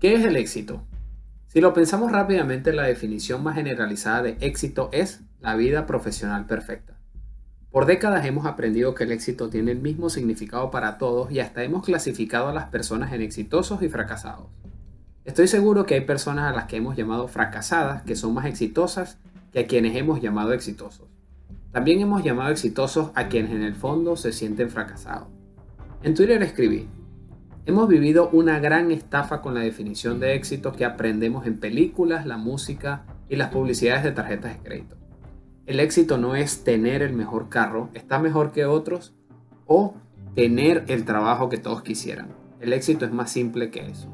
¿Qué es el éxito? Si lo pensamos rápidamente, la definición más generalizada de éxito es la vida profesional perfecta. Por décadas hemos aprendido que el éxito tiene el mismo significado para todos y hasta hemos clasificado a las personas en exitosos y fracasados. Estoy seguro que hay personas a las que hemos llamado fracasadas que son más exitosas que a quienes hemos llamado exitosos. También hemos llamado exitosos a quienes en el fondo se sienten fracasados. En Twitter escribí, hemos vivido una gran estafa con la definición de éxito que aprendemos en películas, la música y las publicidades de tarjetas de crédito. El éxito no es tener el mejor carro, está mejor que otros, o tener el trabajo que todos quisieran. El éxito es más simple que eso.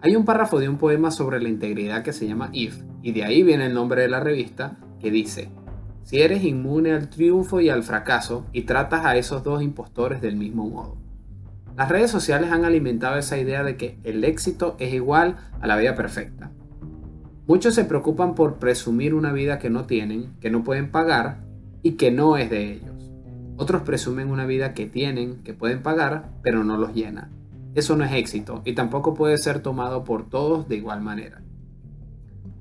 Hay un párrafo de un poema sobre la integridad que se llama If, y de ahí viene el nombre de la revista, que dice, si eres inmune al triunfo y al fracaso y tratas a esos dos impostores del mismo modo. Las redes sociales han alimentado esa idea de que el éxito es igual a la vida perfecta. Muchos se preocupan por presumir una vida que no tienen, que no pueden pagar y que no es de ellos. Otros presumen una vida que tienen, que pueden pagar, pero no los llena. Eso no es éxito y tampoco puede ser tomado por todos de igual manera.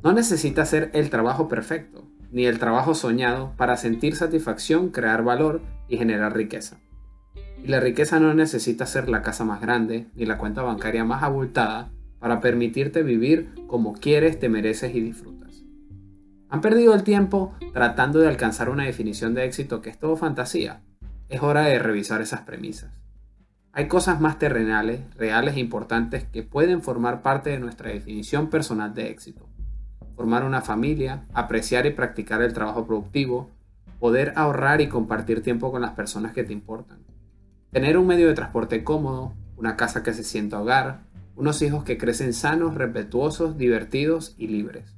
No necesita ser el trabajo perfecto, ni el trabajo soñado para sentir satisfacción, crear valor y generar riqueza. Y la riqueza no necesita ser la casa más grande ni la cuenta bancaria más abultada para permitirte vivir como quieres, te mereces y disfrutas. ¿Han perdido el tiempo tratando de alcanzar una definición de éxito que es todo fantasía? Es hora de revisar esas premisas. Hay cosas más terrenales, reales e importantes que pueden formar parte de nuestra definición personal de éxito formar una familia, apreciar y practicar el trabajo productivo, poder ahorrar y compartir tiempo con las personas que te importan, tener un medio de transporte cómodo, una casa que se sienta hogar, unos hijos que crecen sanos, respetuosos, divertidos y libres.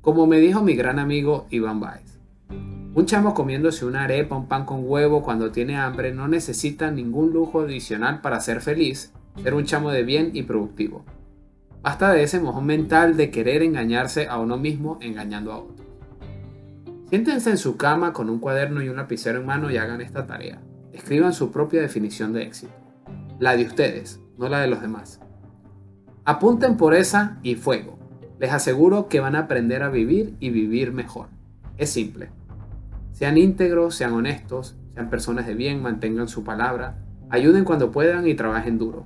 Como me dijo mi gran amigo Iván Baez, un chamo comiéndose una arepa, un pan con huevo cuando tiene hambre no necesita ningún lujo adicional para ser feliz, ser un chamo de bien y productivo. Basta de ese mojón mental de querer engañarse a uno mismo engañando a otro. Siéntense en su cama con un cuaderno y un lapicero en mano y hagan esta tarea. Escriban su propia definición de éxito. La de ustedes, no la de los demás. Apunten por esa y fuego. Les aseguro que van a aprender a vivir y vivir mejor. Es simple. Sean íntegros, sean honestos, sean personas de bien, mantengan su palabra, ayuden cuando puedan y trabajen duro.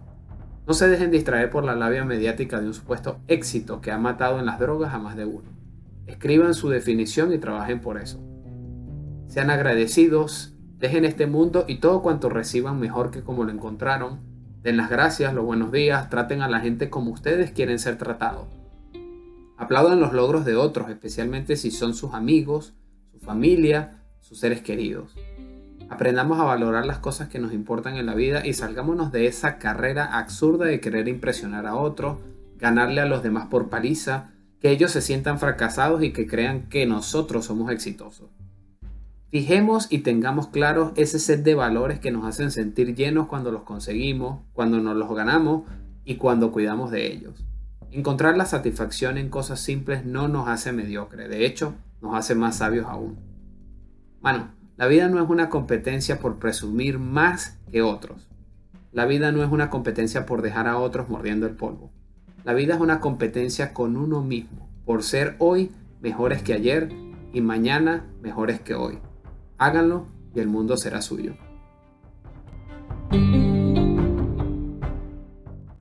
No se dejen distraer por la labia mediática de un supuesto éxito que ha matado en las drogas a más de uno. Escriban su definición y trabajen por eso. Sean agradecidos, dejen este mundo y todo cuanto reciban mejor que como lo encontraron. Den las gracias, los buenos días, traten a la gente como ustedes quieren ser tratados. Aplaudan los logros de otros, especialmente si son sus amigos, su familia, sus seres queridos. Aprendamos a valorar las cosas que nos importan en la vida y salgámonos de esa carrera absurda de querer impresionar a otros, ganarle a los demás por paliza, que ellos se sientan fracasados y que crean que nosotros somos exitosos. Fijemos y tengamos claros ese set de valores que nos hacen sentir llenos cuando los conseguimos, cuando nos los ganamos y cuando cuidamos de ellos. Encontrar la satisfacción en cosas simples no nos hace mediocre, de hecho, nos hace más sabios aún. Bueno, la vida no es una competencia por presumir más que otros. La vida no es una competencia por dejar a otros mordiendo el polvo. La vida es una competencia con uno mismo, por ser hoy mejores que ayer y mañana mejores que hoy. Háganlo y el mundo será suyo.